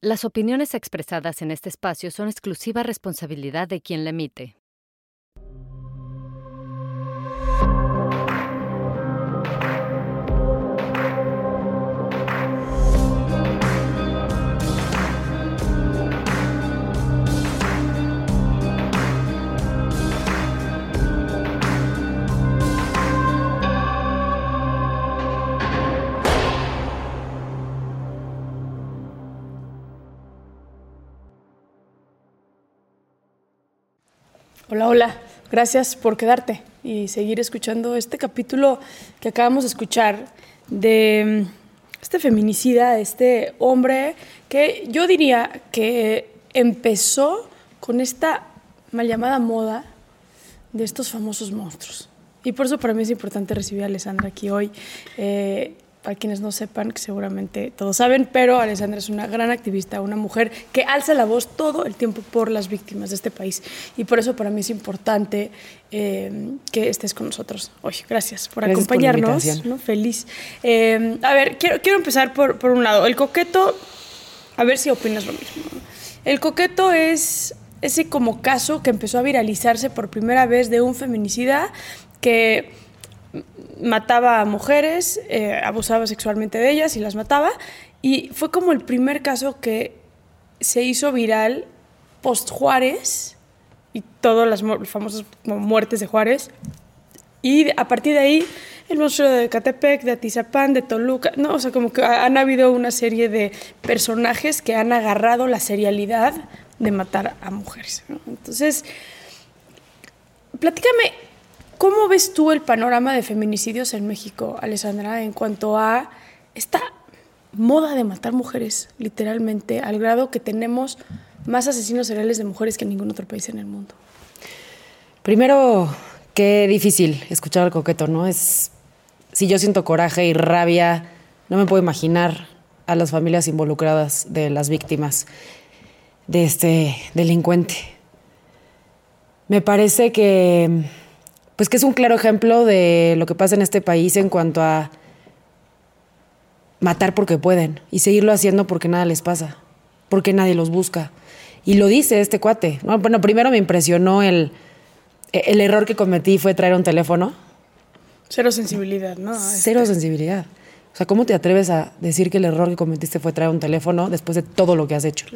Las opiniones expresadas en este espacio son exclusiva responsabilidad de quien la emite. Hola, hola. Gracias por quedarte y seguir escuchando este capítulo que acabamos de escuchar de mm, este feminicida, este hombre que yo diría que empezó con esta mal llamada moda de estos famosos monstruos. Y por eso para mí es importante recibir a Alessandra aquí hoy. Eh, para quienes no sepan, que seguramente todos saben, pero Alessandra es una gran activista, una mujer que alza la voz todo el tiempo por las víctimas de este país. Y por eso para mí es importante eh, que estés con nosotros hoy. Gracias por acompañarnos. ¿no? Feliz. Eh, a ver, quiero, quiero empezar por, por un lado. El coqueto, a ver si opinas lo mismo. El coqueto es ese como caso que empezó a viralizarse por primera vez de un feminicida que mataba a mujeres, eh, abusaba sexualmente de ellas y las mataba. Y fue como el primer caso que se hizo viral post Juárez y todas las famosas muertes de Juárez. Y a partir de ahí, el monstruo de Catepec, de Atizapán, de Toluca, no, o sea, como que han habido una serie de personajes que han agarrado la serialidad de matar a mujeres. Entonces, platícame ¿Cómo ves tú el panorama de feminicidios en México, Alessandra, en cuanto a esta moda de matar mujeres, literalmente, al grado que tenemos más asesinos seriales de mujeres que en ningún otro país en el mundo? Primero, qué difícil escuchar al coqueto, ¿no? Es si yo siento coraje y rabia, no me puedo imaginar a las familias involucradas de las víctimas de este delincuente. Me parece que pues que es un claro ejemplo de lo que pasa en este país en cuanto a matar porque pueden y seguirlo haciendo porque nada les pasa, porque nadie los busca. Y lo dice este cuate. Bueno, primero me impresionó el, el error que cometí fue traer un teléfono. Cero sensibilidad, ¿no? Cero este. sensibilidad. O sea, ¿cómo te atreves a decir que el error que cometiste fue traer un teléfono después de todo lo que has hecho?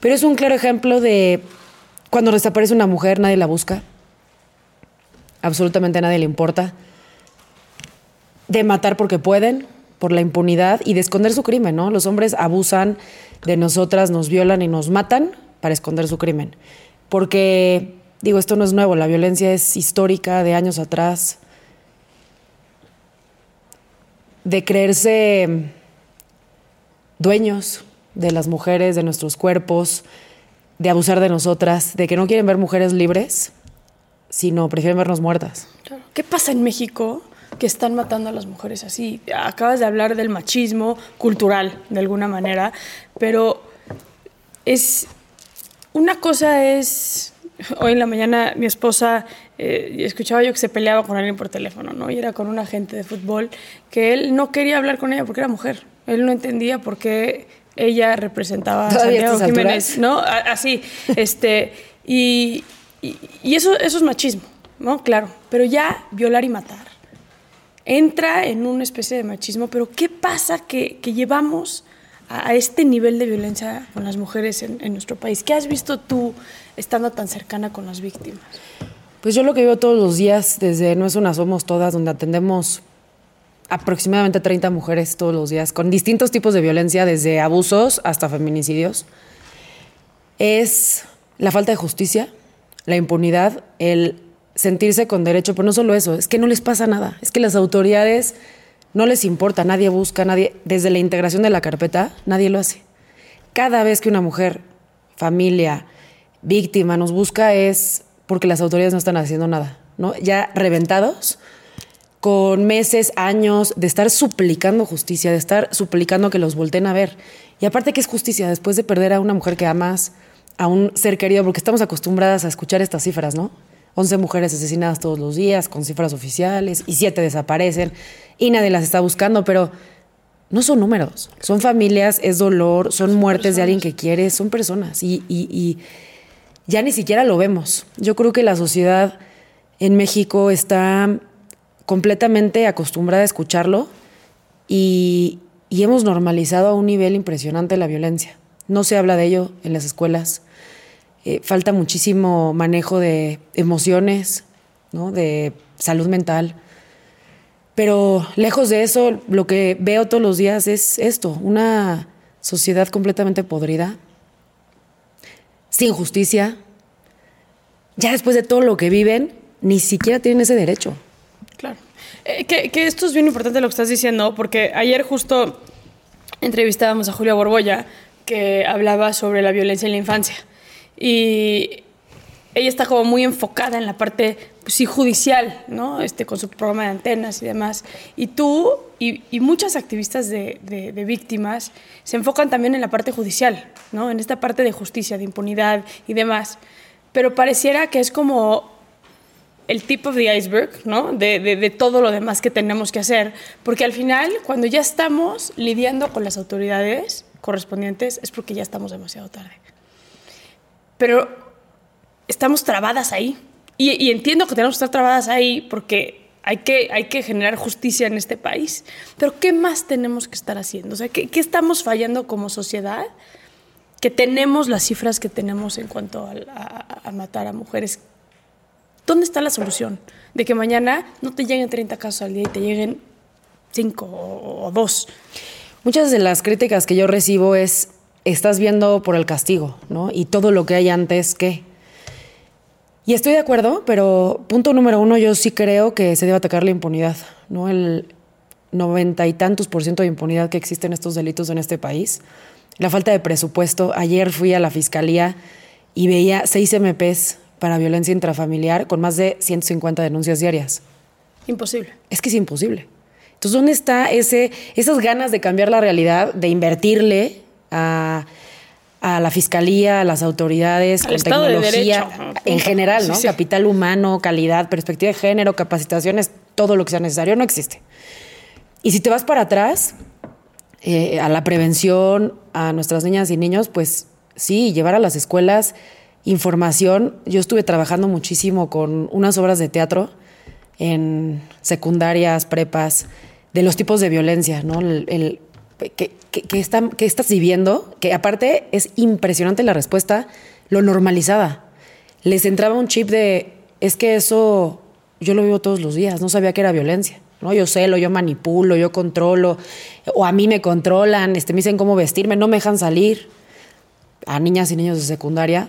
Pero es un claro ejemplo de cuando desaparece una mujer, nadie la busca absolutamente a nadie le importa, de matar porque pueden, por la impunidad y de esconder su crimen, ¿no? Los hombres abusan de nosotras, nos violan y nos matan para esconder su crimen. Porque, digo, esto no es nuevo, la violencia es histórica de años atrás, de creerse dueños de las mujeres, de nuestros cuerpos, de abusar de nosotras, de que no quieren ver mujeres libres sino prefieren vernos muertas. ¿Qué pasa en México que están matando a las mujeres así? Acabas de hablar del machismo cultural, de alguna manera, pero es, una cosa es, hoy en la mañana mi esposa, eh, escuchaba yo que se peleaba con alguien por teléfono, ¿no? Y era con un agente de fútbol que él no quería hablar con ella porque era mujer. Él no entendía por qué ella representaba a Santiago Jiménez, ¿no? Así, este, y, y, eso, eso es machismo, ¿no? Claro, pero ya violar y matar entra en una especie de machismo, pero ¿qué pasa que, que llevamos a, este nivel de violencia con las mujeres en, en, nuestro país? ¿Qué has visto tú estando tan cercana con las víctimas? Pues yo lo que veo todos los días desde No es una Somos Todas, donde atendemos aproximadamente 30 mujeres todos los días, con distintos tipos de violencia, desde abusos hasta feminicidios, es la falta de justicia, la impunidad, el sentirse con derecho, pero no solo eso, es que no les pasa nada, es que las autoridades no les importa, nadie busca, nadie, desde la integración de la carpeta, nadie lo hace. Cada vez que una mujer, familia, víctima nos busca es porque las autoridades no están haciendo nada, ¿no? Ya reventados, con meses, años de estar suplicando justicia, de estar suplicando que los volteen a ver. Y aparte que es justicia, después de perder a una mujer que amas, a un ser querido, porque estamos acostumbradas a escuchar estas cifras, ¿no? 11 mujeres asesinadas todos los días con cifras oficiales y 7 desaparecen y nadie las está buscando, pero no son números, son familias, es dolor, son muertes de alguien que quieres, son personas y, y, y, ya ni siquiera lo vemos. Yo creo que la sociedad en México está completamente acostumbrada a escucharlo y, y hemos normalizado a un nivel impresionante la violencia. No se habla de ello en las escuelas. Eh, falta muchísimo manejo de emociones, ¿no? de salud mental. Pero lejos de eso, lo que veo todos los días es esto, una sociedad completamente podrida, sin justicia. Ya después de todo lo que viven, ni siquiera tienen ese derecho. Claro. Eh, que, que, esto es bien importante lo que estás diciendo, porque ayer justo entrevistábamos a Julia Borbolla, que hablaba sobre la violencia en la infancia. Y ella está como muy enfocada en la parte pues, sí, judicial, ¿no? Este, con su programa de antenas y demás. Y tú y, y muchas activistas de, de, de, víctimas se enfocan también en la parte judicial, ¿no? En esta parte de justicia, de impunidad y demás. Pero pareciera que es como el tip of the iceberg, ¿no? De, de, todo lo demás que tenemos que hacer. Porque al final, cuando ya estamos lidiando con las autoridades correspondientes, es porque ya estamos demasiado tarde. Pero estamos trabadas ahí. Y, y entiendo que tenemos que estar trabadas ahí porque hay que, hay que generar justicia en este país. Pero ¿qué más tenemos que estar haciendo? O sea, ¿qué, qué estamos fallando como sociedad? Que tenemos las cifras que tenemos en cuanto a, a, a matar a mujeres ¿Dónde está la solución? De que mañana no te lleguen 30 casos al día y te lleguen 5 o 2. Muchas de las críticas que yo recibo es, estás viendo por el castigo, ¿no? Y todo lo que hay antes, ¿qué? Y estoy de acuerdo, pero punto número uno, yo sí creo que se debe atacar la impunidad, ¿no? El noventa y tantos por ciento de impunidad que existe en estos delitos en este país. La falta de presupuesto. Ayer fui a la fiscalía y veía seis MPs para violencia intrafamiliar con más de 150 denuncias diarias. Imposible. Es que es imposible. Entonces, ¿dónde está ese, esas ganas de cambiar la realidad, de invertirle a, a la fiscalía, a las autoridades, Al con de tecnología en general, ¿no? Sí, sí. Capital humano, calidad, perspectiva de género, capacitaciones, todo lo que sea necesario, no existe. Y si te vas para atrás, eh, a la prevención, a nuestras niñas y niños, pues sí, llevar a las escuelas información. Yo estuve trabajando muchísimo con unas obras de teatro en secundarias, prepas, de los tipos de violencia, ¿no? El, el que, que, que, que, estás viviendo, que aparte es impresionante la respuesta, lo normalizada. Les entraba un chip de, es que eso yo lo vivo todos los días, no sabía que era violencia. ¿no? Yo celo, yo manipulo, yo controlo, o a mí me controlan, este, me dicen cómo vestirme, no me dejan salir a niñas y niños de secundaria.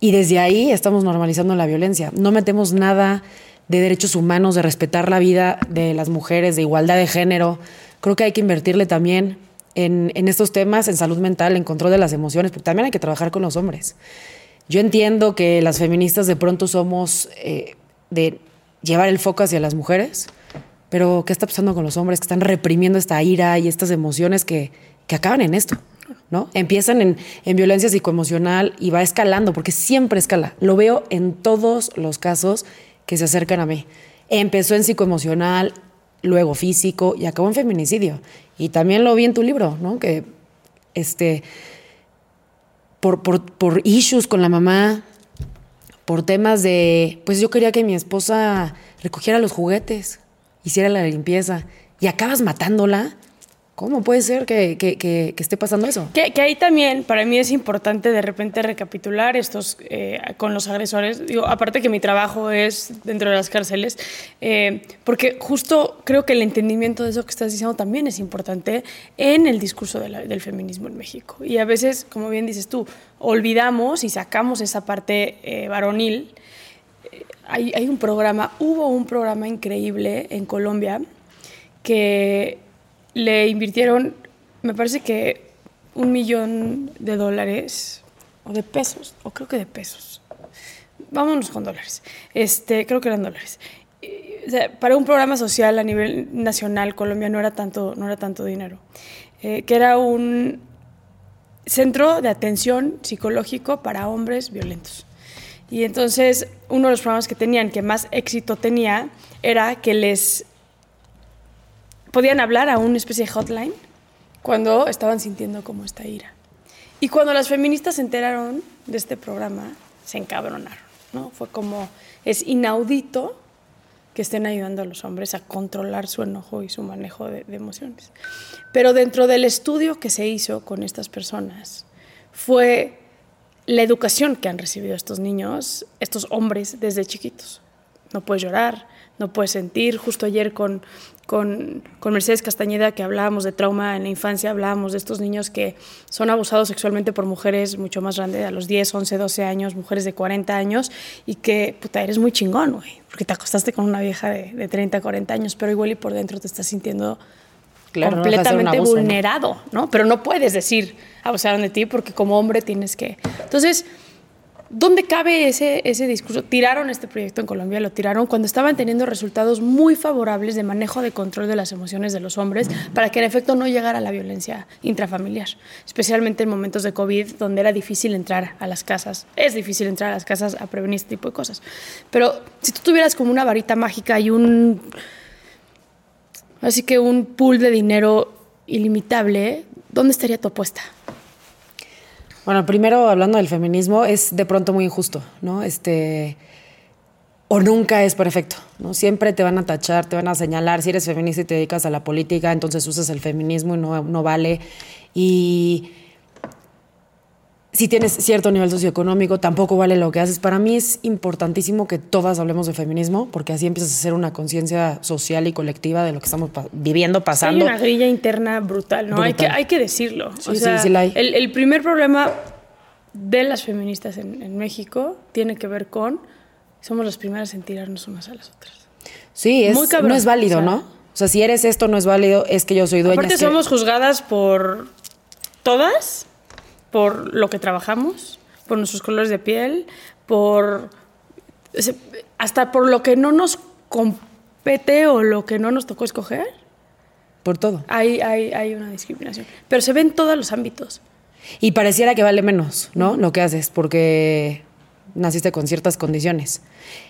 Y desde ahí estamos normalizando la violencia. No metemos nada de derechos humanos, de respetar la vida de las mujeres, de igualdad de género. Creo que hay que invertirle también en, en, estos temas, en salud mental, en control de las emociones, porque también hay que trabajar con los hombres. Yo entiendo que las feministas de pronto somos eh, de llevar el foco hacia las mujeres, pero ¿qué está pasando con los hombres que están reprimiendo esta ira y estas emociones que, que acaban en esto? ¿no? Empiezan en, en violencia psicoemocional y va escalando, porque siempre escala. Lo veo en todos los casos que se acercan a mí. Empezó en psicoemocional, luego físico y acabó en feminicidio. Y también lo vi en tu libro, ¿no? Que este, por, por, por issues con la mamá, por temas de, pues yo quería que mi esposa recogiera los juguetes, hiciera la limpieza y acabas matándola ¿Cómo puede ser que, que, que, esté pasando eso? Que, ahí también para mí es importante de repente recapitular estos eh, con los agresores. Digo, aparte que mi trabajo es dentro de las cárceles, eh, porque justo creo que el entendimiento de eso que estás diciendo también es importante en el discurso del feminismo en México. Y a veces, como bien dices tú, olvidamos y sacamos esa parte eh, varonil. Hay, hay un programa, hubo un programa increíble en Colombia que le invirtieron, me parece que un millón de dólares o de pesos, o creo que de pesos. Vámonos con dólares. Este, creo que eran dólares. para un programa social a nivel nacional, Colombia no era tanto, no era tanto dinero. Eh, que era un centro de atención psicológico para hombres violentos. Y entonces uno de los programas que tenían, que más éxito tenía, era que les podían hablar a una especie de hotline cuando estaban sintiendo como esta ira. Y cuando las feministas se enteraron de este programa, se encabronaron. ¿no? Fue como, es inaudito que estén ayudando a los hombres a controlar su enojo y su manejo de, de emociones. Pero dentro del estudio que se hizo con estas personas, fue la educación que han recibido estos niños, estos hombres desde chiquitos. No puedes llorar, no puedes sentir. Justo ayer con, con, Mercedes Castañeda, que hablábamos de trauma en la infancia, hablábamos de estos niños que son abusados sexualmente por mujeres mucho más grandes, a los 10, 11, 12 años, mujeres de 40 años, y que, puta, eres muy chingón, güey, porque te acostaste con una vieja de, de 30, 40 años, pero igual y por dentro te estás sintiendo completamente vulnerado, ¿no? Pero no puedes decir abusaron de ti porque como hombre tienes que... Entonces ¿Dónde cabe ese, ese discurso? Tiraron este proyecto en Colombia, lo tiraron cuando estaban teniendo resultados muy favorables de manejo de control de las emociones de los hombres para que en efecto no llegara la violencia intrafamiliar, especialmente en momentos de COVID donde era difícil entrar a las casas. Es difícil entrar a las casas a prevenir este tipo de cosas. Pero si tú tuvieras como una varita mágica y un... Así que un pool de dinero ilimitable, ¿dónde estaría tu apuesta? Bueno, primero hablando del feminismo, es de pronto muy injusto, ¿no? Este, o nunca es perfecto, ¿no? Siempre te van a tachar, te van a señalar, si eres feminista y te dedicas a la política, entonces usas el feminismo y no, no vale. Y si tienes cierto nivel socioeconómico, tampoco vale lo que haces. Para mí es importantísimo que todas hablemos de feminismo, porque así empiezas a hacer una conciencia social y colectiva de lo que estamos viviendo, pasando. Hay una grilla interna brutal, ¿no? Hay, que, hay que decirlo. Sí, sí, sí, la hay. El, el, primer problema de las feministas en, en, México tiene que ver con somos las primeras en tirarnos unas a las otras. Sí, es, no es válido, ¿no? O sea, si eres esto, no es válido, es que yo soy dueña. Aparte, somos juzgadas por todas por lo que trabajamos, por nuestros colores de piel, por hasta por lo que no nos compete o lo que no nos tocó escoger. Por todo. Hay, hay, hay una discriminación. Pero se ve en todos los ámbitos. Y pareciera que vale menos, ¿no? Lo que haces, porque naciste con ciertas condiciones.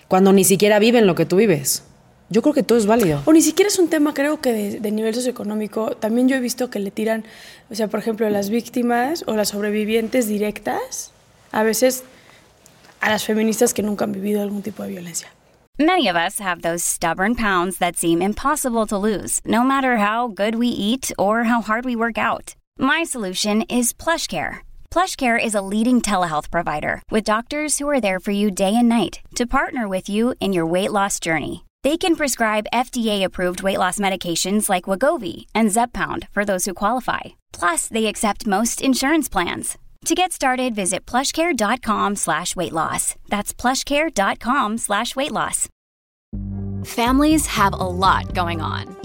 Cuando ni siquiera viven lo que tú vives. Yo creo que todo es válido. O ni siquiera es un tema, creo que de, nivel socioeconómico. También yo he visto que le tiran, o sea, por ejemplo, a las víctimas o las sobrevivientes directas, a veces a las feministas que nunca han vivido algún tipo de violencia. Many of us have those stubborn pounds that seem impossible to lose, no matter how good we eat or how hard we work out. My solution is PlushCare. PlushCare is a leading telehealth provider with doctors who are there for you day and night to partner with you in your weight loss journey. They can prescribe FDA-approved weight loss medications like Wagovi and Zepbound for those who qualify. Plus, they accept most insurance plans. To get started, visit plushcare.com slash weight loss. That's plushcare.com slash weight loss. Families have a lot going on.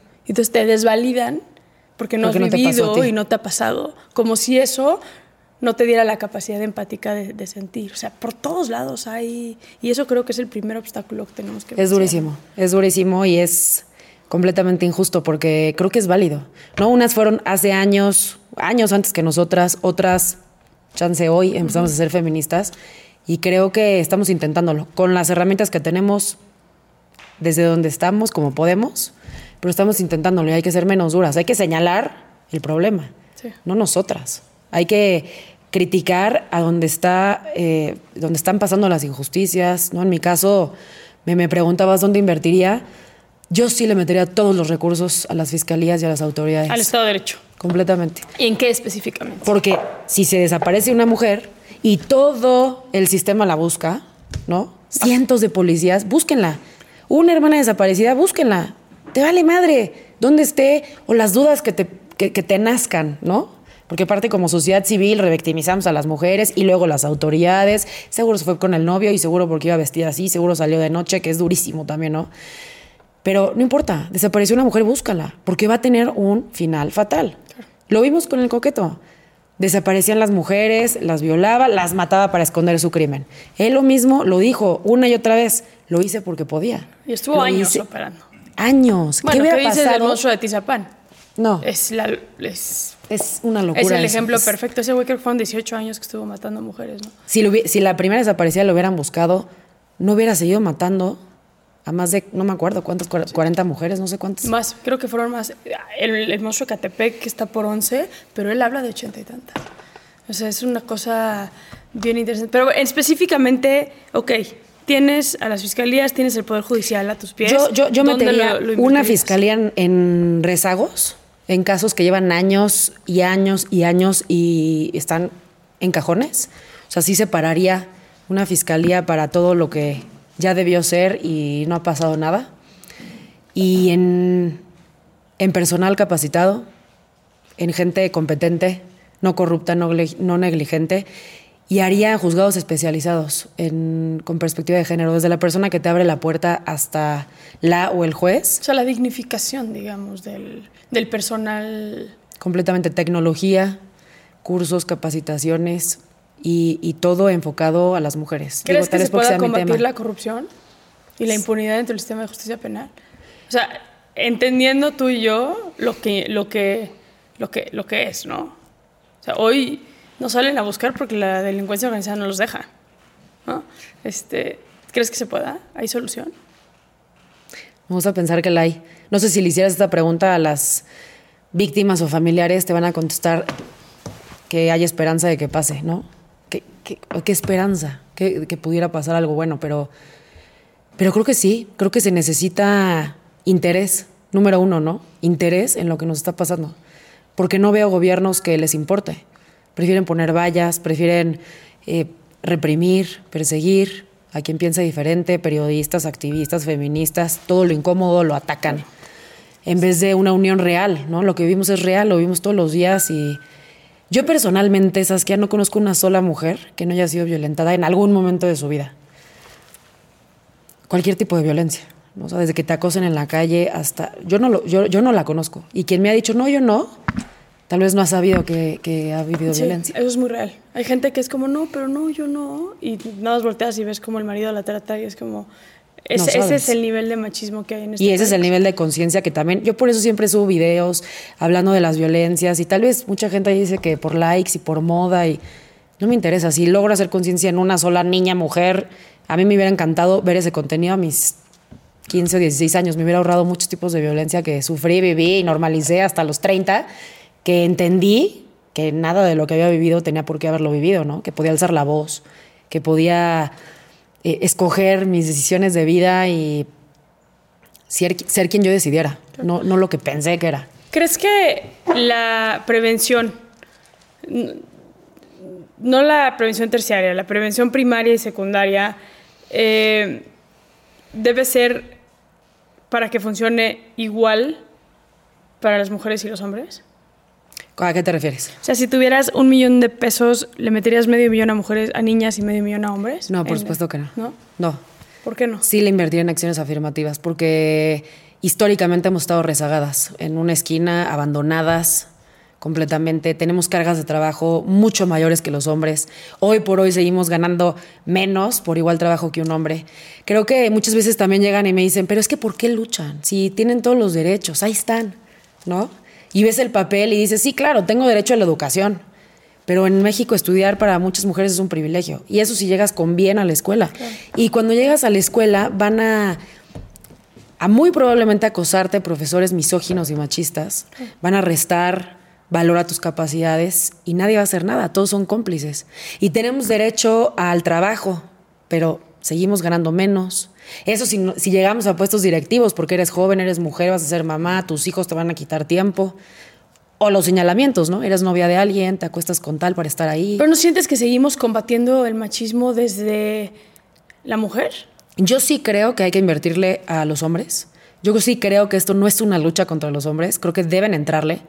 Entonces te desvalidan porque no Porque has no vivido y no te ha pasado. Como si eso no te diera la capacidad empática de, de sentir. O sea, por todos lados hay... Y eso creo que es el primer obstáculo que tenemos que Es durísimo, es durísimo y es completamente injusto porque creo que es válido. ¿no? Unas fueron hace años, años antes que nosotras, otras, chance hoy, empezamos a ser feministas y creo que estamos intentándolo con las herramientas que tenemos desde donde estamos, como podemos, pero estamos intentándolo y hay que ser menos duras, hay que señalar el problema, Sí. no nosotras. Hay que criticar a donde está, eh, donde están pasando las injusticias. ¿no? En mi caso, me, me preguntabas dónde invertiría. Yo sí le metería todos los recursos a las fiscalías y a las autoridades. Al Estado de Derecho. Completamente. ¿Y en qué específicamente? Porque si se desaparece una mujer y todo el sistema la busca, ¿no? Cientos de policías, búsquenla. Una hermana desaparecida, búsquenla. Te vale madre dónde esté o las dudas que te, que, que te nazcan, ¿no? Porque aparte como sociedad civil revictimizamos a las mujeres y luego las autoridades. Seguro se fue con el novio y seguro porque iba vestida así, seguro salió de noche, que es durísimo también, ¿no? Pero no importa, desapareció una mujer, búscala, porque va a tener un final fatal. Lo vimos con el coqueto. Desaparecían las mujeres, las violaba, las mataba para esconder su crimen. Él lo mismo lo dijo una y otra vez. Lo hice porque podía. Y estuvo Lo años hice- operando. Años. Bueno, ¿Qué ¿qué, dices del pasado? monstruo de Tizapán? No, Es, la, es, es una locura. es el ejemplo Es- perfecto. Ese güey creo que fueron 18 años que estuvo matando mujeres, ¿no? Si, lo si la primera desaparecida lo hubieran buscado, no hubiera seguido matando a más de, no me acuerdo cuántas, cuar- 40 mujeres, no sé cuántas. Más, creo que fueron más. El, el monstruo de Catepec, que está por 11, pero él habla de 80 y tantas. O sea, es una cosa bien interesante. Pero específicamente, ok, tienes a las fiscalías, tienes el Poder Judicial a tus pies. Yo, yo, yo ¿Dónde metería lo- lo una fiscalía en, en rezagos, en casos que llevan años y años y años y están en cajones. O sea, sí separaría una fiscalía para todo lo que ya debió ser y no ha pasado nada. Y en, en personal capacitado, en gente competente, no corrupta, no, no negligente, y haría juzgados especializados en- con perspectiva de género, desde la persona que te abre la puerta hasta la o el juez, O sea, la dignificación, digamos, del, del personal. completamente tecnología, cursos, capacitaciones y, y todo enfocado a las mujeres. ¿Crees Digo, que se pueda combatir la corrupción y la impunidad dentro del sistema de justicia penal? O sea, entendiendo tú y yo lo que, lo que, lo que, lo que es, ¿no? O sea, hoy no salen a buscar porque la delincuencia organizada no los deja, ¿no? Este, ¿Crees que se pueda? ¿Hay solución? Me gusta pensar que la hay. No sé si le hicieras esta pregunta a las víctimas o familiares, te van a contestar que hay esperanza de que pase, ¿no? ¿Qué, qué, qué esperanza? Que, que pudiera pasar algo bueno, pero, pero creo que sí, creo que se necesita interés, número uno, ¿no? Interés en lo que nos está pasando. Porque no veo gobiernos que les importe. Prefieren poner vallas, prefieren eh, reprimir, perseguir a quien piensa diferente, periodistas, activistas, feministas, todo lo incómodo lo atacan. En vez de una unión real, ¿no? Lo que vivimos es real, lo vivimos todos los días y yo personalmente, Saskia, no conozco una sola mujer que no haya sido violentada en algún momento de su vida. Cualquier tipo de violencia. ¿no? O sea, desde que te acosen en la calle hasta... Yo no, lo, yo, yo no la conozco. Y quien me ha dicho, no, yo no, tal vez no ha sabido que, que ha vivido Sí, violencia. eso es muy real. Hay gente que es como, no, pero no, yo no. Y nada más volteas y ves como el marido la trata y es como... es- No ese es el nivel de machismo que hay en este Y ese es el país. nivel de conciencia que también, yo por eso siempre subo videos hablando de las violencias y tal vez mucha gente dice que por likes y por moda y no me interesa. Si logro hacer conciencia en una sola niña, mujer, a mí me hubiera encantado ver ese contenido a mis 15 o 16 años. Me hubiera ahorrado muchos tipos de violencia que sufrí, viví y normalicé hasta los 30, que entendí que nada de lo que había vivido tenía por qué haberlo vivido, ¿no? Que podía alzar la voz, que podía eh, escoger mis decisiones de vida y ser, ser quien yo decidiera, no, no lo que pensé que era. ¿Crees que la prevención, no la prevención terciaria, la prevención primaria y secundaria, eh, debe ser para que funcione igual para las mujeres y los hombres? ¿A qué te refieres? O sea, si tuvieras un millón de pesos, ¿le meterías medio millón a mujeres, a niñas y medio millón a hombres? No, por En- supuesto que no. ¿No? No. ¿Por qué no? Sí le invertiría en acciones afirmativas porque históricamente hemos estado rezagadas, en una esquina, abandonadas completamente. Tenemos cargas de trabajo mucho mayores que los hombres. Hoy por hoy seguimos ganando menos por igual trabajo que un hombre. Creo que muchas veces también llegan y me dicen, pero es que ¿por qué luchan? Si tienen todos los derechos, ahí están, ¿no? Y ves el papel y dices, sí, claro, tengo derecho a la educación. Pero en México estudiar para muchas mujeres es un privilegio. Y eso si llegas con bien a la escuela. Y cuando llegas a la escuela van a, a muy probablemente acosarte profesores misóginos y machistas. Van a restar valor a tus capacidades y nadie va a hacer nada. Todos son cómplices. Y tenemos derecho al trabajo, pero seguimos ganando menos. Eso si, no- si llegamos a puestos directivos, porque eres joven, eres mujer, vas a ser mamá, tus hijos te van a quitar tiempo. O los señalamientos, ¿no? Eres novia de alguien, te acuestas con tal para estar ahí. ¿Pero no sientes que seguimos combatiendo el machismo desde la mujer? Yo sí creo que hay que invertirle a los hombres. Yo sí creo que esto no es una lucha contra los hombres. Creo que deben entrarle.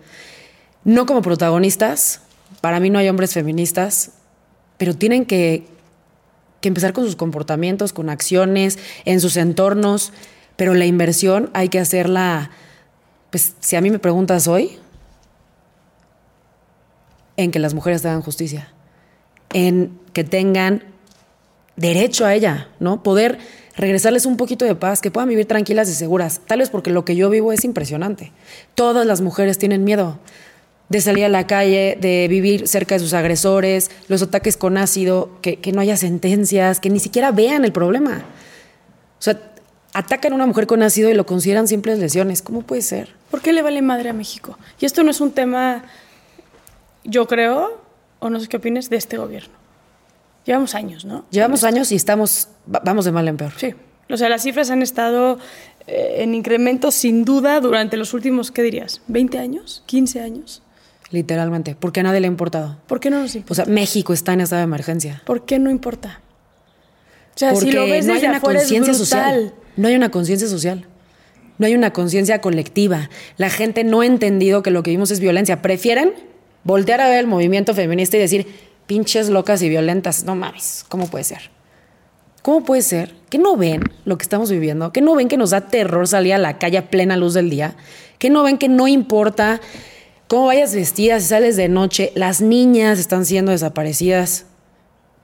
No como protagonistas. Para mí no hay hombres feministas. Pero tienen que, que empezar con sus comportamientos, con acciones, en sus entornos. Pero la inversión hay que hacerla. Pues si a mí me preguntas hoy, en que las mujeres tengan justicia. En que tengan derecho a ella, ¿no? Poder regresarles un poquito de paz, que puedan vivir tranquilas y seguras. Tal vez porque lo que yo vivo es impresionante. Todas las mujeres tienen miedo de salir a la calle, de vivir cerca de sus agresores, los ataques con ácido, que, que no haya sentencias, que ni siquiera vean el problema. O sea, atacan a una mujer con ácido y lo consideran simples lesiones. ¿Cómo puede ser? ¿Por qué le vale madre a México? Y esto no es un tema, yo creo, o no sé qué opinas, de este gobierno. Llevamos años, ¿no? Llevamos años y estamos, va- vamos de mal en peor. Sí. O sea, las cifras han estado eh, en incremento sin duda durante los últimos, ¿qué dirías? ¿20 años? ¿15 años? Literalmente, porque a nadie le ha importado. ¿Por qué no nos O importa? sea, México está en estado de emergencia. ¿Por qué no importa? O sea, Porque si lo ves no hay una conciencia social. No hay una conciencia social. No hay una conciencia colectiva. La gente no ha entendido que lo que vimos es violencia. Prefieren voltear a ver el movimiento feminista y decir, pinches locas y violentas. No mames, ¿cómo puede ser? ¿Cómo puede ser que no ven lo que estamos viviendo? ¿Que no ven que nos da terror salir a la calle a plena luz del día? ¿Que no ven que no importa cómo vayas vestida si sales de noche? Las niñas están siendo desaparecidas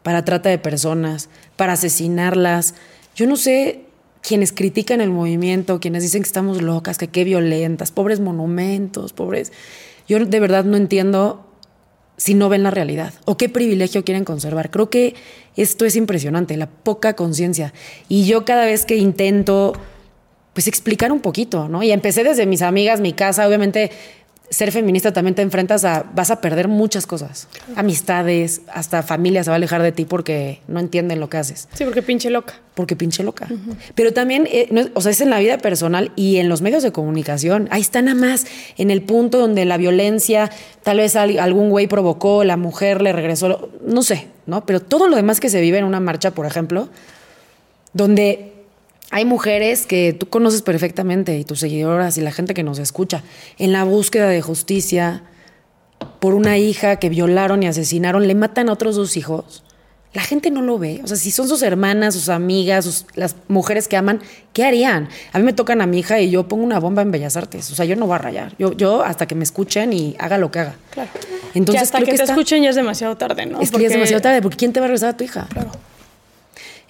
para trata de personas, para asesinarlas. Yo no sé quienes critican el movimiento, quienes dicen que estamos locas, que qué violentas, pobres monumentos, pobres... Yo de verdad no entiendo si no ven la realidad o qué privilegio quieren conservar. Creo que esto es impresionante, la poca conciencia. Y yo cada vez que intento, pues explicar un poquito, ¿no? Y empecé desde mis amigas, mi casa, obviamente ser feminista también te enfrentas a, vas a perder muchas cosas, amistades, hasta familia se va a alejar de ti porque no entienden lo que haces Sí, porque pinche loca. porque pinche loca. Pero también, eh, no o sea, es en la vida personal y en los medios de comunicación. Ahí está nada más en el punto donde la violencia, tal vez al- algún güey provocó, la mujer le regresó, no sé, ¿no? Pero todo lo demás que se vive en una marcha, por ejemplo, donde hay mujeres que tú conoces perfectamente y tus seguidoras y la gente que nos escucha en la búsqueda de justicia por una hija que violaron y asesinaron, le matan a otros dos hijos. La gente no lo ve. O sea, si son sus hermanas, sus amigas, sus- las mujeres que aman, ¿qué harían? A mí me tocan a mi hija y yo pongo una bomba en Bellas Artes. O sea, yo no voy a rayar. Yo, yo hasta que me escuchen y haga lo que haga. Claro. Entonces que hasta creo que, que te está- escuchen ya es demasiado tarde, ¿no? es que ya es demasiado tarde, porque ¿quién te va a regresar a tu hija? Claro.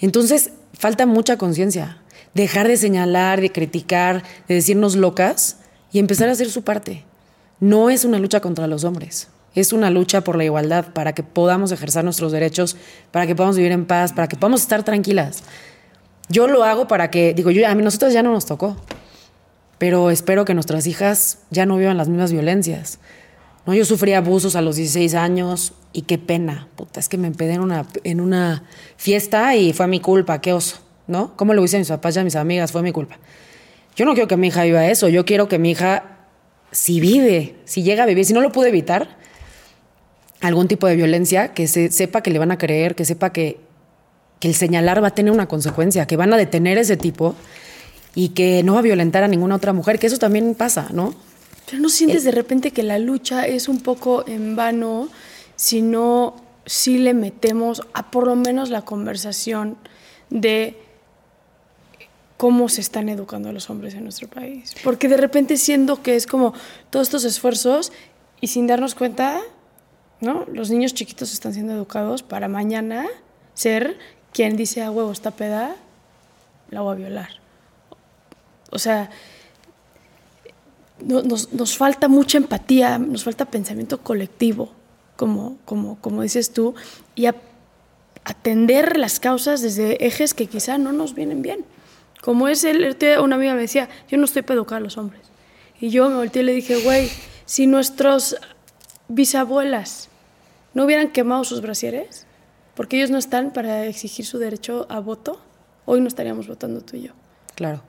Entonces, falta mucha conciencia. Dejar de señalar, de criticar, de decirnos locas y empezar a hacer su parte. No es una lucha contra los hombres, es una lucha por la igualdad, para que podamos ejercer nuestros derechos, para que podamos vivir en paz, para que podamos estar tranquilas. Yo lo hago para que, digo, yo, a nosotros ya no nos tocó, pero espero que nuestras hijas ya no vivan las mismas violencias. ¿no? Yo sufrí abusos a los 16 años y qué pena. Puta, es que me empedé en una, en una fiesta y fue mi culpa, qué oso, ¿no? ¿Cómo lo hice a mis papás y a mis amigas? Fue mi culpa. Yo no quiero que mi hija viva eso, yo quiero que mi hija, si vive, si llega a vivir, si no lo pude evitar, algún tipo de violencia, que se, sepa que le van a creer, que sepa que, que el señalar va a tener una consecuencia, que van a detener ese tipo y que no va a violentar a ninguna otra mujer, que eso también pasa, ¿no? Pero no sientes de repente que la lucha es un poco en vano si no, si le metemos a por lo menos la conversación de cómo se están educando a los hombres en nuestro país. Porque de repente siendo que es como todos estos esfuerzos y sin darnos cuenta, ¿no? Los niños chiquitos están siendo educados para mañana ser quien dice a huevo esta peda, la voy a violar. O sea, nos, nos, falta mucha empatía, nos falta pensamiento colectivo, como, como, como dices tú, y atender las causas desde ejes que quizá no nos vienen bien. Como es el, una amiga me decía, yo no estoy para educar a los hombres. Y yo me volteé y le dije, güey, si nuestros bisabuelas no hubieran quemado sus brasieres, porque ellos no están para exigir su derecho a voto, hoy no estaríamos votando tú y yo. Claro.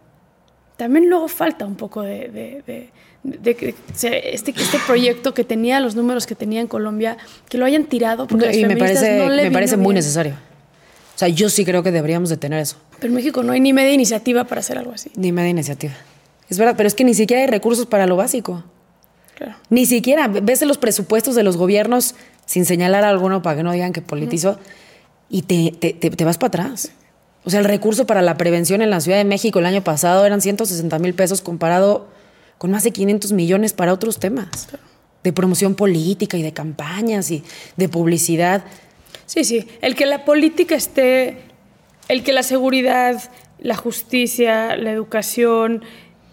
También luego falta un poco de, de, de, este, este proyecto que tenía los números que tenía en Colombia, que lo hayan tirado porque y me parece, me parece muy necesario. O sea, yo sí creo que deberíamos de tener eso. Pero en México no hay ni media iniciativa para hacer algo así. Ni media iniciativa. Es verdad, pero es que ni siquiera hay recursos para lo básico. Claro. Ni siquiera. Ves los presupuestos de los gobiernos, sin señalar a alguno para que no digan que politizo, y te, te, te, vas para atrás. O sea, el recurso para la prevención en la Ciudad de México el año pasado eran 160 mil pesos comparado con más de 500 millones para otros temas. De promoción política y de campañas y de publicidad. Sí, sí. El que la política esté el que la seguridad, la justicia, la educación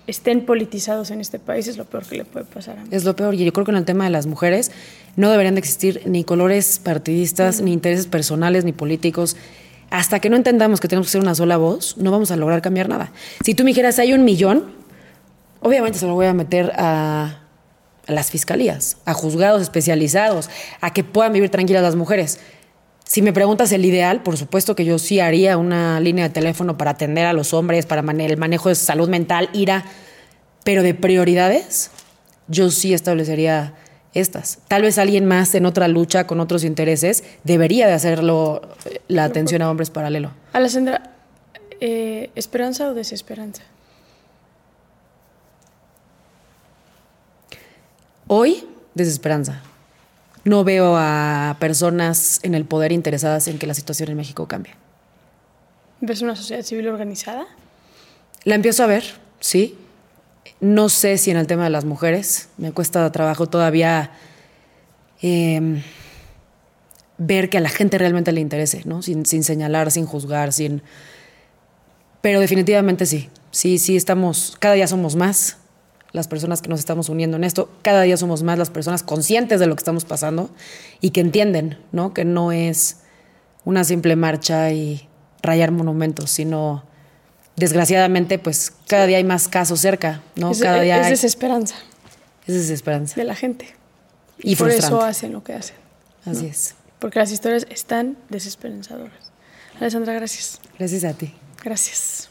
estén politizados en este país es lo peor que le puede pasar a mí. Es lo peor. Y yo creo que en el tema de las mujeres no deberían de existir ni colores partidistas, ni intereses personales, ni políticos. Hasta que no entendamos que tenemos que ser una sola voz, no vamos a lograr cambiar nada. Si tú me dijeras, hay un millón, obviamente se lo voy a meter a, a las fiscalías, a juzgados especializados, a que puedan vivir tranquilas las mujeres. Si me preguntas el ideal, por supuesto que yo sí haría una línea de teléfono para atender a los hombres, para el manejo de salud mental, ira, pero de prioridades, yo sí establecería estas. Tal vez alguien más en otra lucha con otros intereses debería de hacerlo eh, la atención a hombres paralelo. Alessandra, eh, ¿esperanza o desesperanza? Hoy, desesperanza no veo a personas en el poder interesadas en que la situación en México cambie. ¿Ves una sociedad civil organizada? La empiezo a ver, sí. No sé si en el tema de las mujeres, me cuesta trabajo todavía em, ver que a la gente realmente le interese, ¿no? Sin, sin señalar, sin juzgar, sin... Pero definitivamente sí, sí, sí estamos, cada día somos más, las personas que nos estamos uniendo en esto. Cada día somos más las personas conscientes de lo que estamos pasando y que entienden, ¿no? Que no es una simple marcha y rayar monumentos, sino desgraciadamente, pues cada día hay más casos cerca, ¿no? Es, cada día es desesperanza. Es desesperanza. De la gente. Y, por eso hacen lo que hacen. Así es. Porque las historias están desesperanzadoras. Alessandra, gracias. Gracias a ti. Gracias.